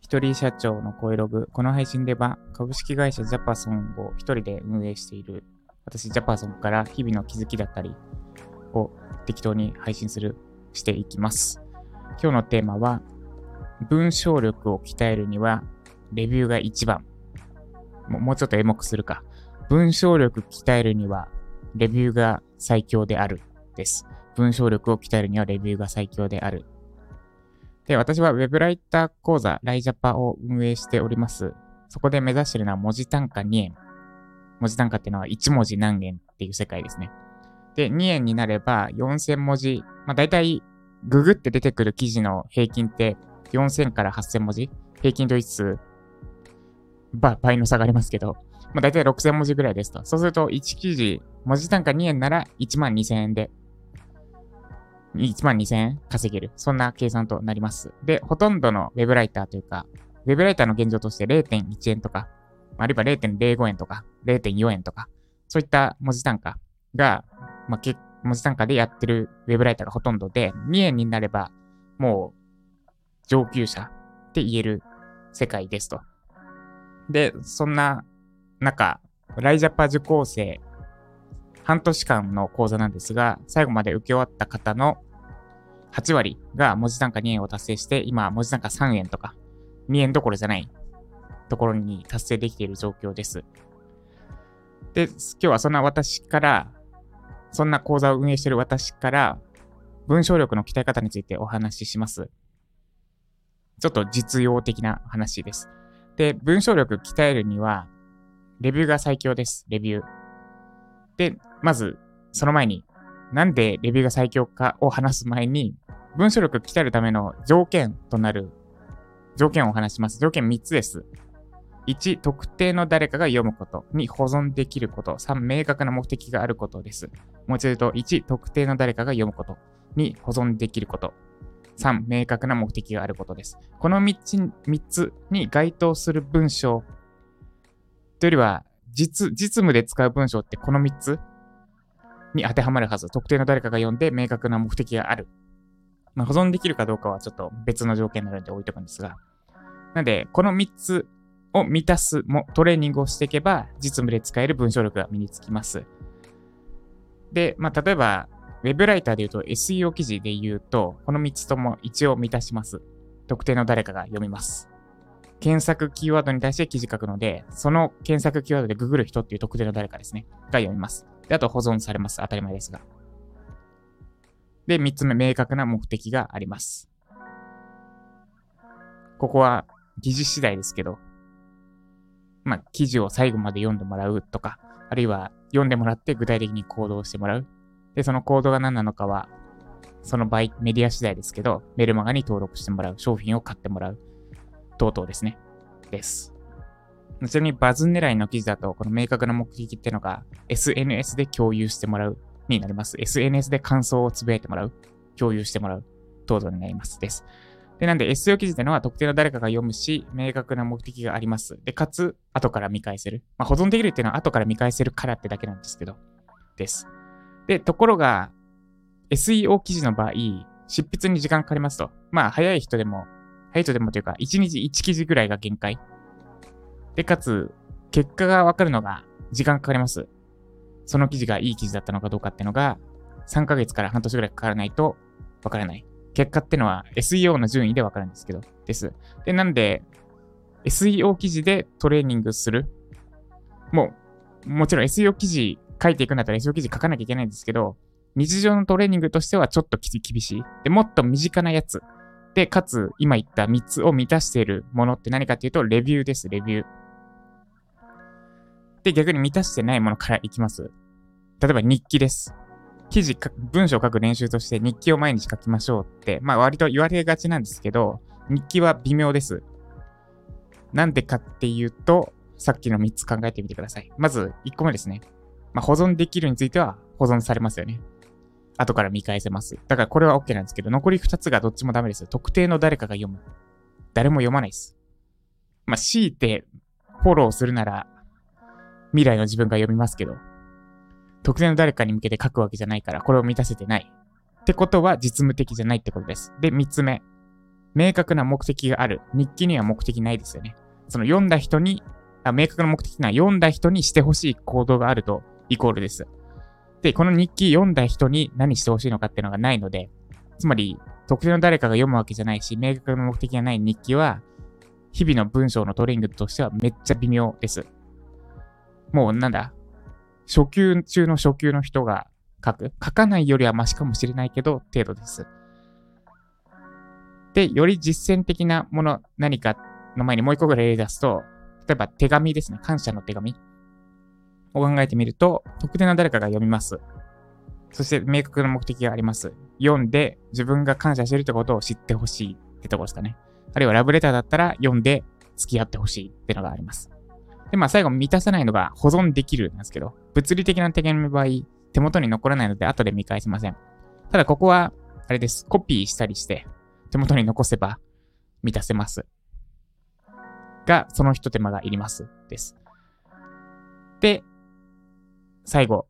一人社長の声ログ。この配信では株式会社ジャパソンを一人で運営している私ジャパソンから日々の気づきだったりを適当に配信する、していきます。今日のテーマは文章力を鍛えるにはレビューが一番。もうちょっとエモくするか。文章力鍛えるにはレビューが最強であるです。文章力を鍛えるにはレビューが最強であるで、私は Web ライター講座、ライジャパを運営しております。そこで目指してるのは文字単価2円。文字単価っていうのは1文字何円っていう世界ですね。で、2円になれば4000文字、まあ大体ググって出てくる記事の平均って4000から8000文字平均と一数、倍の差がありますけど、まあ大体6000文字ぐらいですと。そうすると1記事、文字単価2円なら1万2000円で1万2000円稼げる。そんな計算となります。で、ほとんどのウェブライターというか、ウェブライターの現状として0.1円とか、あるいは0.05円とか、0.4円とか、そういった文字単価が、まあ、文字単価でやってるウェブライターがほとんどで、2円になれば、もう、上級者って言える世界ですと。で、そんな中、ライジャパ受講生半年間の講座なんですが、最後まで受け終わった方の8割が文字単価2円を達成して、今、文字単価3円とか、2円どころじゃないところに達成できている状況です。で、今日はそんな私から、そんな講座を運営している私から、文章力の鍛え方についてお話しします。ちょっと実用的な話です。で、文章力鍛えるには、レビューが最強です。レビュー。で、まず、その前に、なんでレビューが最強かを話す前に、文章力鍛えるための条件となる条件をお話します。条件3つです。1、特定の誰かが読むこと。2、保存できること。3、明確な目的があることです。もう一度言うと、1、特定の誰かが読むこと。2、保存できること。3、明確な目的があることです。この3つ ,3 つに該当する文章というよりは、実、実務で使う文章ってこの3つ？に当てはまるはず。特定の誰かが読んで明確な目的がある。まあ、保存できるかどうかはちょっと別の条件になるので置いとくんですが。なんで、この3つを満たすもトレーニングをしていけば、実務で使える文章力が身につきます。で、まあ、例えば、ウェブライターで言うと SEO 記事で言うと、この3つとも一応満たします。特定の誰かが読みます。検索キーワードに対して記事書くので、その検索キーワードでググる人っていう特定の誰かですね、が読みます。で、あと保存されます。当たり前ですが。で、3つ目、明確な目的があります。ここは記事次第ですけど、まあ、記事を最後まで読んでもらうとか、あるいは読んでもらって具体的に行動してもらう。で、その行動が何なのかは、その場合、メディア次第ですけど、メルマガに登録してもらう、商品を買ってもらう。等々ですね。です。ちなみにバズ狙いの記事だと、この明確な目的ってのが SNS で共有してもらうになります。SNS で感想をつぶやいてもらう、共有してもらう等々になります。です。で、なんで SEO 記事ってのは特定の誰かが読むし、明確な目的があります。で、かつ、後から見返せる。まあ、保存できるっていうのは後から見返せるからってだけなんですけど、です。で、ところが、SEO 記事の場合、執筆に時間かかりますと。まあ、早い人でも早いとでもというか、1日1記事ぐらいが限界。で、かつ、結果がわかるのが時間かかります。その記事がいい記事だったのかどうかっていうのが、3ヶ月から半年ぐらいかからないとわからない。結果ってのは SEO の順位でわかるんですけど、です。で、なんで、SEO 記事でトレーニングする？もう、もちろん SEO 記事書いていくんだったら SEO 記事書かなきゃいけないんですけど、日常のトレーニングとしてはちょっと厳しい。で、もっと身近なやつ。で、かつ、今言った3つを満たしているものって何かっていうと、レビューです、レビュー。で、逆に満たしてないものからいきます。例えば日記です。記事、文章を書く練習として日記を毎日書きましょうって、まあ割と言われがちなんですけど、日記は微妙です。なんでかっていうと、さっきの3つ考えてみてください。まず1個目ですね。まあ、保存できるについては保存されますよね。後から見返せます。だからこれは OK なんですけど、残り2つがどっちもダメです。特定の誰かが読む。誰も読まないです。まあ、強いてフォローするなら、未来の自分が読みますけど、特定の誰かに向けて書くわけじゃないから、これを満たせてない。ってことは実務的じゃないってことです。で、3つ目。明確な目的がある。日記には目的ないですよね。その読んだ人に、あ明確な目的が読んだ人にしてほしい行動があるとイコールです。で、この日記読んだ人に何してほしいのかっていうのがないので、つまり、特定の誰かが読むわけじゃないし、明確な目的がない日記は、日々の文章のトレーニングとしてはめっちゃ微妙です。もうなんだ、初級中の初級の人が書く。書かないよりはマシかもしれないけど、程度です。で、より実践的なもの、何かの前にもう一個ぐらい例出すと、例えば手紙ですね。感謝の手紙を考えてみると、特定の誰かが読みます。そして明確な目的があります。読んで自分が感謝してるってことを知ってほしいってとこですかね。あるいはラブレターだったら読んで付き合ってほしいってのがあります。で、まあ最後満たさないのが保存できるんですけど、物理的な手紙の場合、手元に残らないので後で見返せません。ただここは、あれです。コピーしたりして、手元に残せば満たせます。が、その一手間がいります。です。で、最後、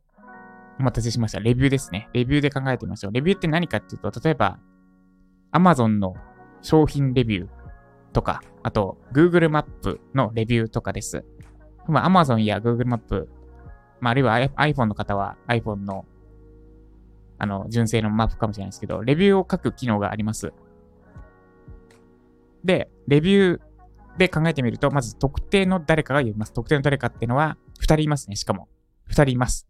お待たせしました。レビューですね。レビューで考えてみましょう。レビューって何かっていうと、例えば、Amazon の商品レビューとか、あと、Google マップのレビューとかです。まあ、Amazon や Google マップ、まあ、あるいは iPhone の方は iPhone の、あの、純正のマップかもしれないですけど、レビューを書く機能があります。で、レビューで考えてみると、まず特定の誰かが読みます。特定の誰かっていうのは、2人いますね、しかも。2人います。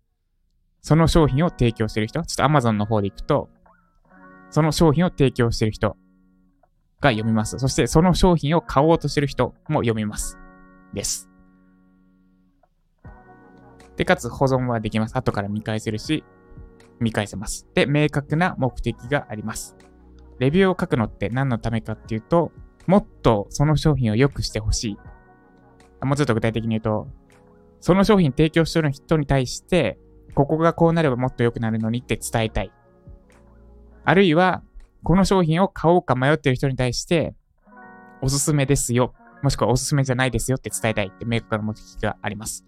その商品を提供してる人、ちょっと Amazon の方で行くと、その商品を提供してる人が読みます。そしてその商品を買おうとしてる人も読みます。です。で、かつ保存はできます。後から見返せるし、見返せます。で、明確な目的があります。レビューを書くのって何のためかっていうと、もっとその商品を良くしてほしい。もうちょっと具体的に言うと、その商品提供してる人に対して、ここがこうなればもっと良くなるのにって伝えたい。あるいは、この商品を買おうか迷ってる人に対して、おすすめですよ。もしくはおすすめじゃないですよって伝えたいって明確な目的があります。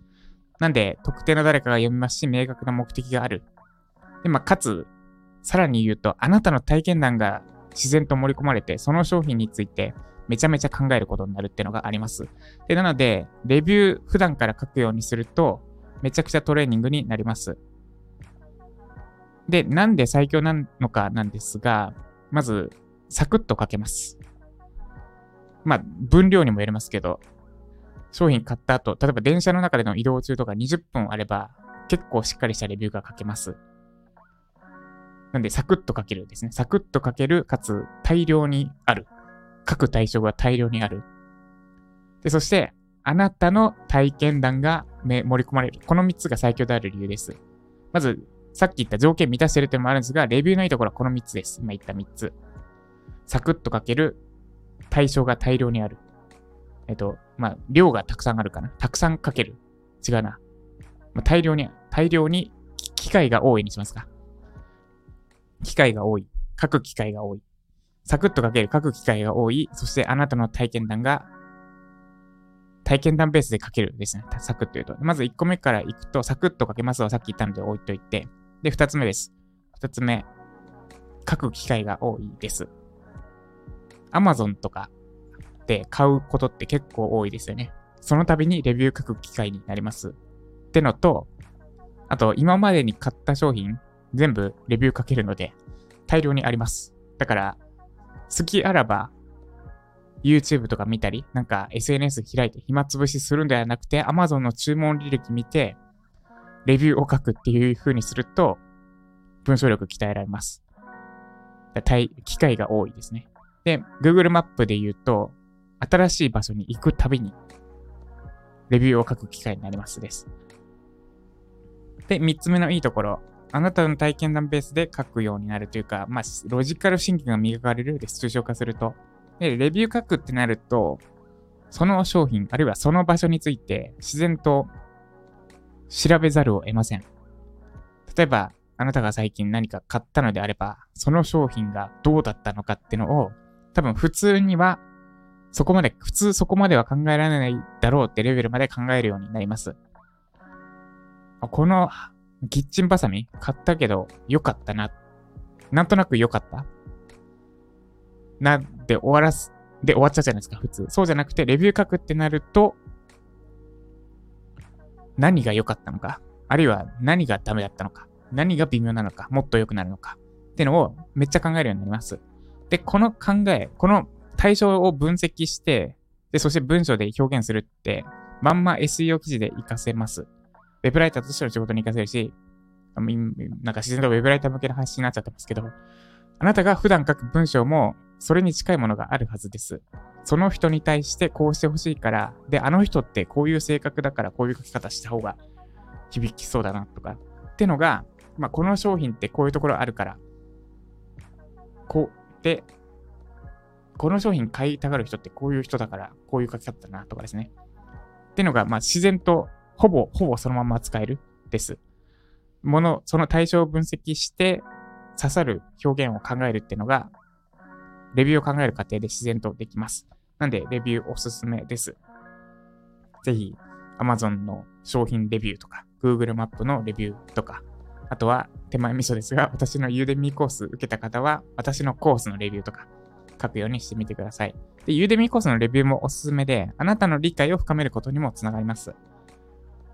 なんで、特定の誰かが読みますし、明確な目的がある。で、まあ、かつ、さらに言うと、あなたの体験談が自然と盛り込まれて、その商品についてめちゃめちゃ考えることになるっていうのがあります。で、なので、レビュー普段から書くようにすると、めちゃくちゃトレーニングになります。で、なんで最強なのかなんですが、まず、サクッと書けます。まあ、分量にもよりますけど、商品買った後、例えば電車の中での移動中とか20分あれば、結構しっかりしたレビューが書けます。なんで、サクッと書けるですね。サクッと書ける、かつ大量にある。書く対象が大量にある。で、そして、あなたの体験談が盛り込まれる。この3つが最強である理由です。まず、さっき言った条件満たしてる点もあるんですが、レビューのいいところはこの3つです。今言った3つ。サクッと書ける。対象が大量にある。えっと、まあ、量がたくさんあるかな。たくさん書ける。違うな。まあ、大量に、大量に機会が多いにしますか。機会が多い。書く機会が多い。サクッと書ける。書く機会が多い。そしてあなたの体験談が体験談ベースで書けるですね。サクッと言うと。まず1個目からいくと、サクッと書けますはさっき言ったので置いといて。で、2つ目です。2つ目。書く機会が多いです。Amazon とかで買うことって結構多いですよね。その度にレビュー書く機会になります。ってのと、あと、今までに買った商品、全部レビュー書けるので、大量にあります。だから、好きあらば YouTube とか見たり、なんか SNS 開いて暇つぶしするんではなくて、Amazon の注文履歴見て、レビューを書くっていう風にすると、文章力鍛えられます。機会が多いですね。で、Google マップで言うと、新しい場所に行くたびに、レビューを書く機会になりますです。で、3つ目のいいところ、あなたの体験談ベースで書くようになるというか、まあ、ロジカルシンキングが磨かれるです。抽象化すると。で、レビュー書くってなると、その商品、あるいはその場所について自然と調べざるを得ません。例えば、あなたが最近何か買ったのであれば、その商品がどうだったのかってのを、多分普通には、そこまで、普通そこまでは考えられないだろうってレベルまで考えるようになります。このキッチンバサミ？買ったけど良かったな。なんとなく良かった？なで終わらす、で終わっちゃうじゃないですか、普通。そうじゃなくて、レビュー書くってなると、何が良かったのか、あるいは何がダメだったのか、何が微妙なのか、もっと良くなるのか、ってのをめっちゃ考えるようになります。で、この考え、この対象を分析して、で、そして文章で表現するって、まんま SEO 記事で活かせます。ウェブライターとしての仕事に活かせるし、なんか自然とウェブライター向けの話になっちゃってますけど、あなたが普段書く文章もそれに近いものがあるはずです。その人に対してこうしてほしいから、で、あの人ってこういう性格だからこういう書き方した方が響きそうだなとか、ってのが、まあ、この商品ってこういうところあるから、こう、で、この商品買いたがる人ってこういう人だから、こういう書き方だなとかですね。ってのが、まあ、自然と、ほぼ、ほぼそのまま使えるです。もの、その対象を分析して、刺さる表現を考えるっていうのが、レビューを考える過程で自然とできます。なんで、レビューおすすめです。ぜひ、Amazon の商品レビューとか、Google マップのレビューとか、あとは手前味噌ですが、私のユーデミーコース受けた方は、私のコースのレビューとか書くようにしてみてください。で、ユーデミーコースのレビューもおすすめで、あなたの理解を深めることにもつながります。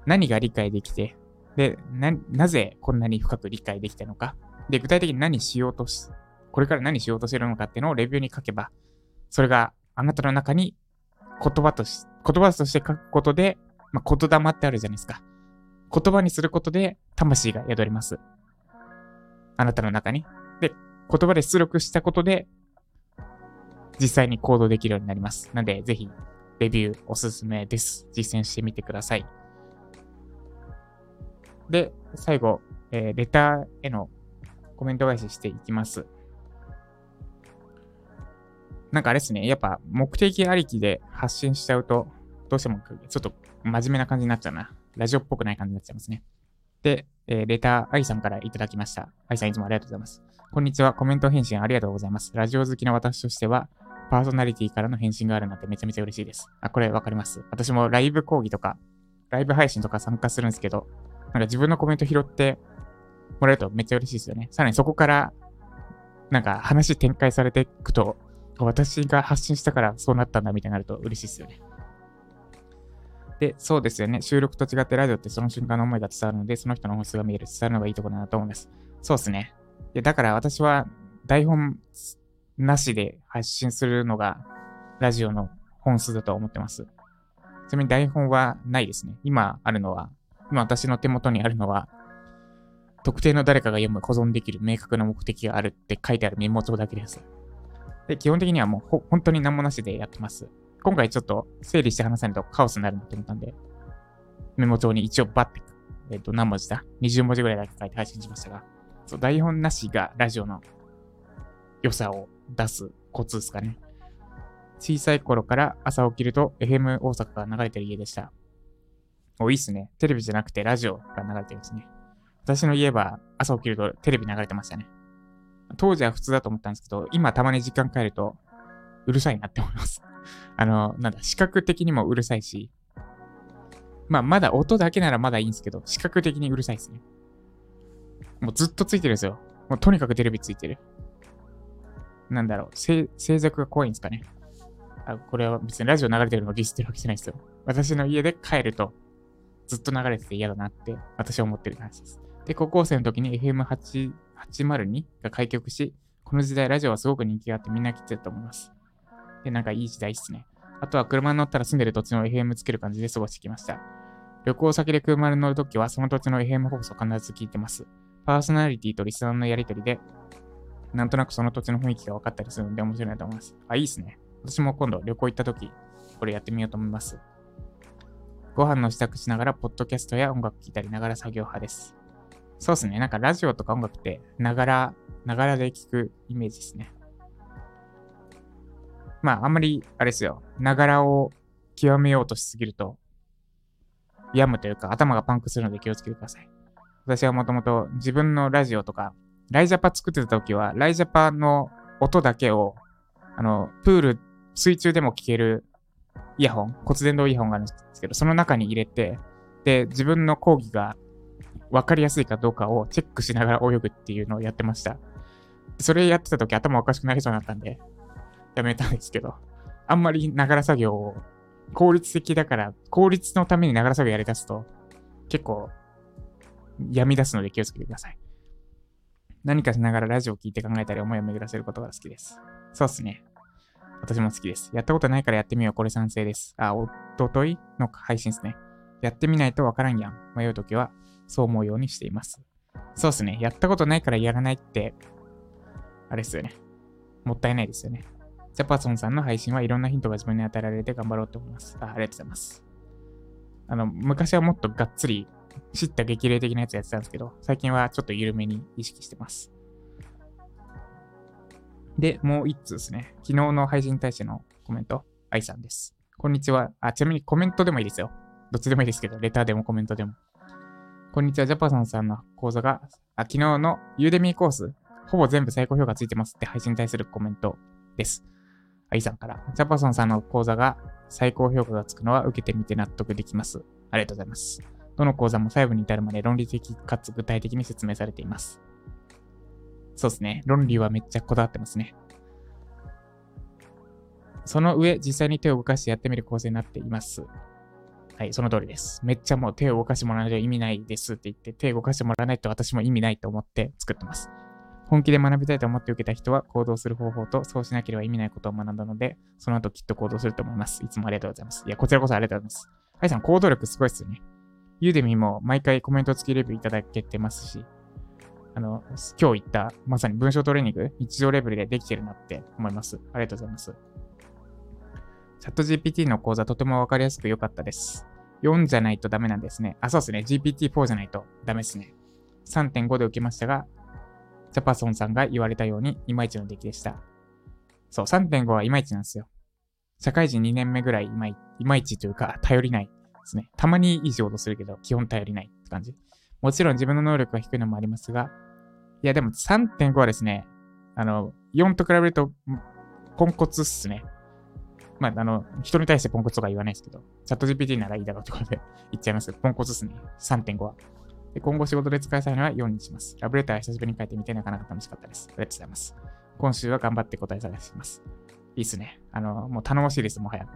何が理解できて、で、な、なぜこんなに深く理解できたのか。で、具体的に何しようとし、これから何しようとしてるのかっていうのをレビューに書けば、それがあなたの中に言葉とし、言葉として書くことで、まあ、言霊ってあるじゃないですか。言葉にすることで魂が宿ります。あなたの中に。で、言葉で出力したことで、実際に行動できるようになります。なので、ぜひ、レビューおすすめです。実践してみてください。で、最後、えー、レターへのコメント返ししていきます。なんかあれですね、やっぱ目的ありきで発信しちゃうと、どうしてもちょっと真面目な感じになっちゃうな。ラジオっぽくない感じになっちゃいますね。で、えー、レター、アイさんからいただきました。アイさんいつもありがとうございます。こんにちは。コメント返信ありがとうございます。ラジオ好きな私としては、パーソナリティからの返信があるなんてめちゃめちゃ嬉しいです。あ、これわかります。私もライブ講義とか、ライブ配信とか参加するんですけど、なんか自分のコメント拾ってもらえるとめっちゃ嬉しいですよね。さらにそこから、なんか話展開されていくと、私が発信したからそうなったんだみたいになると嬉しいですよね。で、そうですよね。収録と違ってラジオってその瞬間の思いが伝わるので、その人の本質が見える、伝わるのがいいところだなと思います。そうですね。でだから私は台本なしで発信するのがラジオの本数だと思ってます。ちなみに台本はないですね。今あるのは、今私の手元にあるのは、特定の誰かが読む保存できる明確な目的があるって書いてあるメモ帳だけです。で、基本的にはもう本当に何もなしでやってます。今回ちょっと整理して話さないとカオスになるなと思ったんで、メモ帳に一応バッて、えっ、ー、と、何文字だ ?20 文字ぐらいだけ書いて配信しましたが、そう、台本なしがラジオの良さを出すコツですかね。小さい頃から朝起きると FM 大阪が流れてる家でした。お、いいっすね。テレビじゃなくてラジオが流れてるんですね。私の家は朝起きるとテレビ流れてましたね。当時は普通だと思ったんですけど、今たまに時間変えるとうるさいなって思います。あの、なんだ、視覚的にもうるさいし、まあ、まだ音だけならまだいいんですけど、視覚的にうるさいですね。もうずっとついてるんですよ。もうとにかくテレビついてる。なんだろう、静寂が怖いんですかね。あこれは別にラジオ流れてるのをディスってるわけじゃないですよ。私の家で帰るとずっと流れてて嫌だなって私は思ってる話です。で、高校生の時に FM802 が開局し、この時代ラジオはすごく人気があってみんな来てたと思います。で、なんかいい時代っすね。あとは車に乗ったら住んでる土地の FM つける感じで過ごしてきました。旅行先で車に乗るときはその土地の FM 放送必ず聞いてます。パーソナリティとリスナーのやりとりで、なんとなくその土地の雰囲気が分かったりするので面白いなと思います。あ、いいっすね。私も今度旅行行ったとき、これやってみようと思います。ご飯の支度しながら、ポッドキャストや音楽聴いたりながら作業派です。そうっすね。なんかラジオとか音楽って、ながら、ながらで聞くイメージですね。まあ、あんまり、あれですよ。ながらを極めようとしすぎると、病むというか、頭がパンクするので気をつけてください。私はもともと自分のラジオとか、ライジャパ作ってた時は、ライジャパの音だけを、あの、プール、水中でも聞けるイヤホン、骨伝導イヤホンがあるんですけど、その中に入れて、で、自分の講義が分かりやすいかどうかをチェックしながら泳ぐっていうのをやってました。それやってた時頭おかしくなりそうになったんで、やめたんですけど、あんまりながら作業を効率的だから、効率のためにながら作業やり出すと、結構、病み出すので気をつけてください。何かしながらラジオを聞いて考えたり思いを巡らせることが好きです。そうっすね。私も好きです。やったことないからやってみよう。これ賛成です。あ、おとといの配信ですね。やってみないとわからんやん。迷うときは、そう思うようにしています。そうっすね。やったことないからやらないって、あれっすよね。もったいないですよね。ジャパソンさんの配信はいろんなヒントが自分に与えられて頑張ろうと思います。あありがとうございます。あの、昔はもっとがっつり知った激励的なやつやってたんですけど、最近はちょっと緩めに意識してます。で、もう一通ですね。昨日の配信に対してのコメント、愛さんです。こんにちは。あ、ちなみにコメントでもいいですよ。どっちでもいいですけど、レターでもコメントでも。こんにちは。ジャパソンさんの講座が、あ昨日のユーデミーコース、ほぼ全部最高評価ついてますって配信に対するコメントです。愛さんから、ジャパソンさんの講座が最高評価がつくのは受けてみて納得できます。ありがとうございます。どの講座も細部に至るまで論理的かつ具体的に説明されています。そうですね。論理はめっちゃこだわってますね。その上、実際に手を動かしてやってみる構成になっています。はい、その通りです。めっちゃもう手を動かしてもらわないと意味ないですって言って、手を動かしてもらわないと私も意味ないと思って作ってます。本気で学びたいと思って受けた人は行動する方法とそうしなければ意味ないことを学んだので、その後きっと行動すると思います。いつもありがとうございます。いや、こちらこそありがとうございます。はい、さん、行動力すごいっすよね。ユーデミも毎回コメント付きレビューいただけてますし、あの、今日言ったまさに文章トレーニング、日常レベルでできてるなって思います。ありがとうございます。チャット GPT の講座とてもわかりやすく良かったです。4じゃないとダメなんですね。あ、そうですね。GPT-4 じゃないとダメですね。3.5で受けましたが、ジャパソンさんが言われたように、いまいちの出来でした。そう、3.5はいまいちなんですよ。社会人2年目ぐらいいまいいまいちというか、頼りないですね。たまにいい仕事するけど、基本頼りないって感じ。もちろん自分の能力が低いのもありますが、いや、でも3.5はですね、あの、4と比べると、ポンコツっすね。まあ、あの、人に対してポンコツとか言わないですけど、チャット GPT ならいいだろうってことで 言っちゃいますけど、ポンコツっすね。3.5は。で今後仕事で使いたいのは4にします。ラブレター久しぶりに書いてみてなかなか楽しかったです。ありがとうございます。今週は頑張って答え探します。いいっすね。あの、もう頼もしいです、もはや。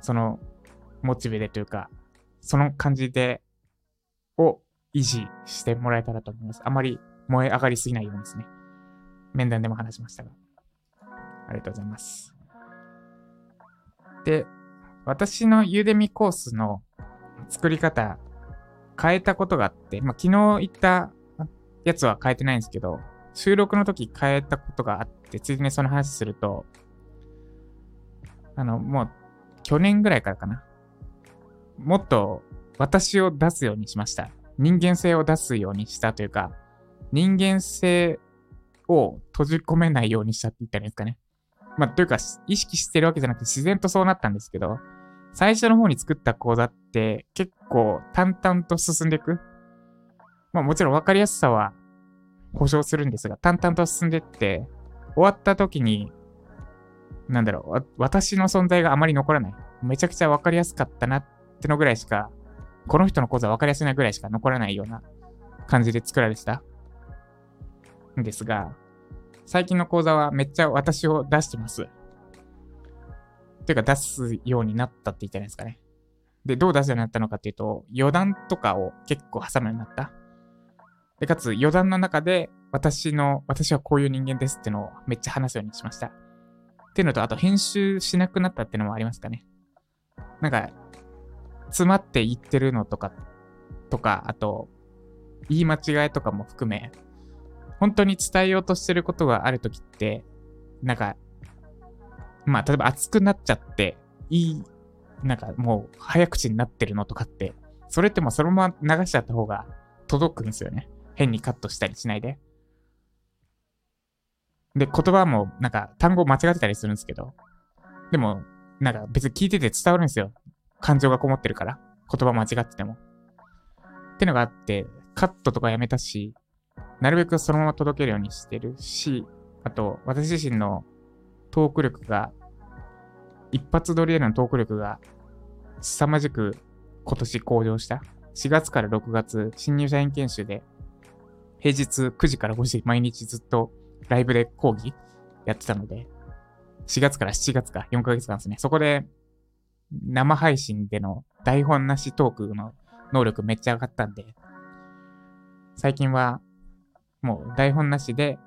その、モチベでというか、その感じで、を維持してもらえたらと思います。あまり燃え上がりすぎないようにですね。面談でも話しましたが。ありがとうございます。で、私のユーデミコースの作り方、変えたことがあって、まあ、昨日言ったやつは変えてないんですけど、収録の時変えたことがあって、ついでにその話すると、あの、もう、去年ぐらいからかな。もっと私を出すようにしました。人間性を出すようにしたというか、人間性を閉じ込めないようにしたって言ったらいいんですかね。まあ、というか、意識してるわけじゃなくて自然とそうなったんですけど、最初の方に作った講座って結構淡々と進んでいく。まあもちろん分かりやすさは保証するんですが、淡々と進んでって、終わった時に、なんだろう、私の存在があまり残らない。めちゃくちゃ分かりやすかったなってのぐらいしか、この人の講座分かりやすいなぐらいしか残らないような感じで作られてた？んですが、最近の講座はめっちゃ私を出してます。ていうか出すようになったって言ったらいいですかね。で、どう出すようになったのかっていうと、余談とかを結構挟むようになった。で、かつ余談の中で私の、私はこういう人間ですってのをめっちゃ話すようにしました。っていうのと、あと編集しなくなったってのもありますかね。なんか、詰まって言ってるのとか、とか、あと、言い間違いとかも含め、本当に伝えようとしてることがあるときって、なんか、まあ、例えば熱くなっちゃって、いい、なんかもう早口になってるのとかって、それってもうそのまま流しちゃった方が届くんですよね。変にカットしたりしないで。で、言葉もなんか単語間違ってたりするんですけど、でも、なんか別に聞いてて伝わるんですよ。感情がこもってるから。言葉間違ってても。ってのがあって、カットとかやめたし、なるべくそのまま届けるようにしてるし、あと、私自身のトーク力が、一発撮りへのトーク力が、凄まじく今年向上した。4月から6月、新入社員研修で、平日9時から5時毎日ずっとライブで講義やってたので、4月から7月か4ヶ月間ですね。そこで生配信での台本なしトークの能力めっちゃ上がったんで、最近はもう台本なしで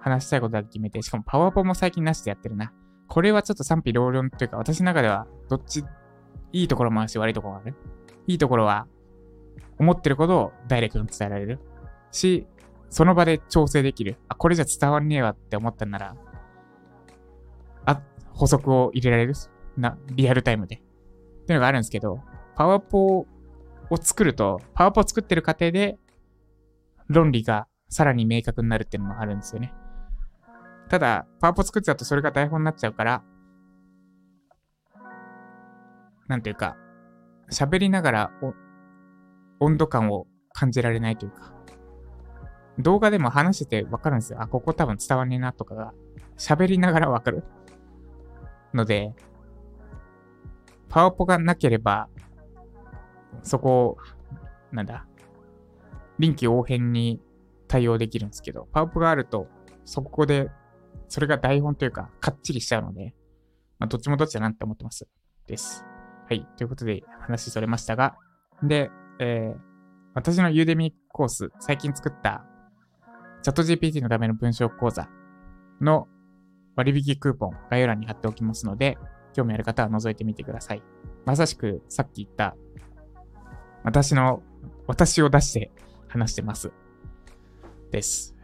話したいことだけ決めて、しかもパワーポも最近なしでやってるな。これはちょっと賛否両論というか、私の中ではどっち、いいところもあるし悪いところもある。いいところは、思ってることをダイレクトに伝えられる。し、その場で調整できる。あ、これじゃ伝わんねえわって思ったんなら、あ、補足を入れられる。な、リアルタイムで。っていうのがあるんですけど、パワポを作ると、パワポを作ってる過程で、論理がさらに明確になるっていうのもあるんですよね。ただ、パワポ作っちゃうとそれが台本になっちゃうから、なんていうか、喋りながら温度感を感じられないというか、動画でも話しててわかるんですよ。あ、ここ多分伝わんねえなとかが、喋りながらわかる。ので、パワポがなければ、そこを、なんだ、臨機応変に対応できるんですけど、パワポがあると、そこで、それが台本というか、かっちりしちゃうので、まあ、どっちもどっちだなって思ってます。です。はい。ということで、話しそれましたが、で、えー、私のユーデミコース、最近作ったチャット GPT のための文章講座の割引クーポン概要欄に貼っておきますので、興味ある方は覗いてみてください。まさしくさっき言った私の、私を出して話してます。です。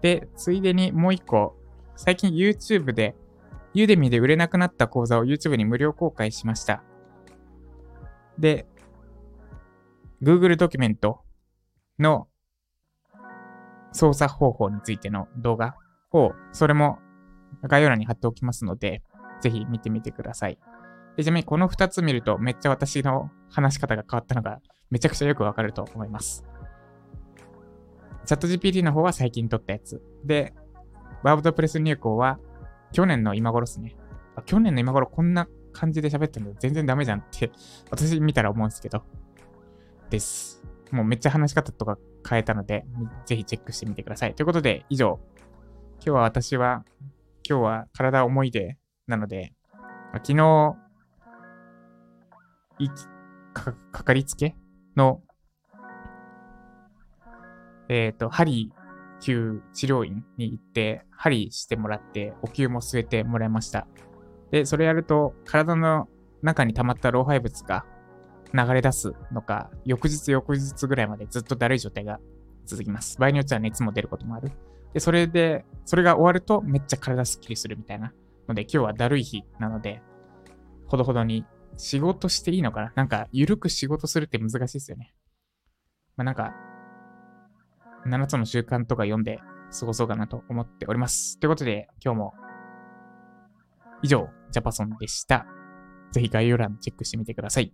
で、ついでにもう一個、最近 YouTube で、ユーデミで売れなくなった講座を YouTube に無料公開しました。で、Google ドキュメントの操作方法についての動画を、それも概要欄に貼っておきますので、ぜひ見てみてください。でちなみにこの2つ見るとめっちゃ私の話し方が変わったのがめちゃくちゃよくわかると思います。チャット GPT の方は最近撮ったやつ。で、ワードプレス入稿は去年の今頃ですね。去年の今頃こんな感じで喋ったの？全然ダメじゃんって私見たら思うんですけど。です。もうめっちゃ話し方とか変えたので、ぜひチェックしてみてください。ということで、以上。今日は私は、今日は体重いで、なので、昨日、いか、かかりつけの、えっ、ー、と、針灸治療院に行って、針してもらって、お灸も据えてもらいました。で、それやると、体の中に溜まった老廃物が流れ出すのか、翌日翌日ぐらいまでずっとだるい状態が続きます。場合によっては熱も出ることもある。で、それで、それが終わるとめっちゃ体スッキリするみたいなので、今日はだるい日なので、ほどほどに仕事していいのかな？なんか、ゆるく仕事するって難しいですよね。まあ、なんか、7つの習慣とか読んで過ごそうかなと思っております。ということで、今日も、以上、ジャパソンでした。ぜひ概要欄チェックしてみてください。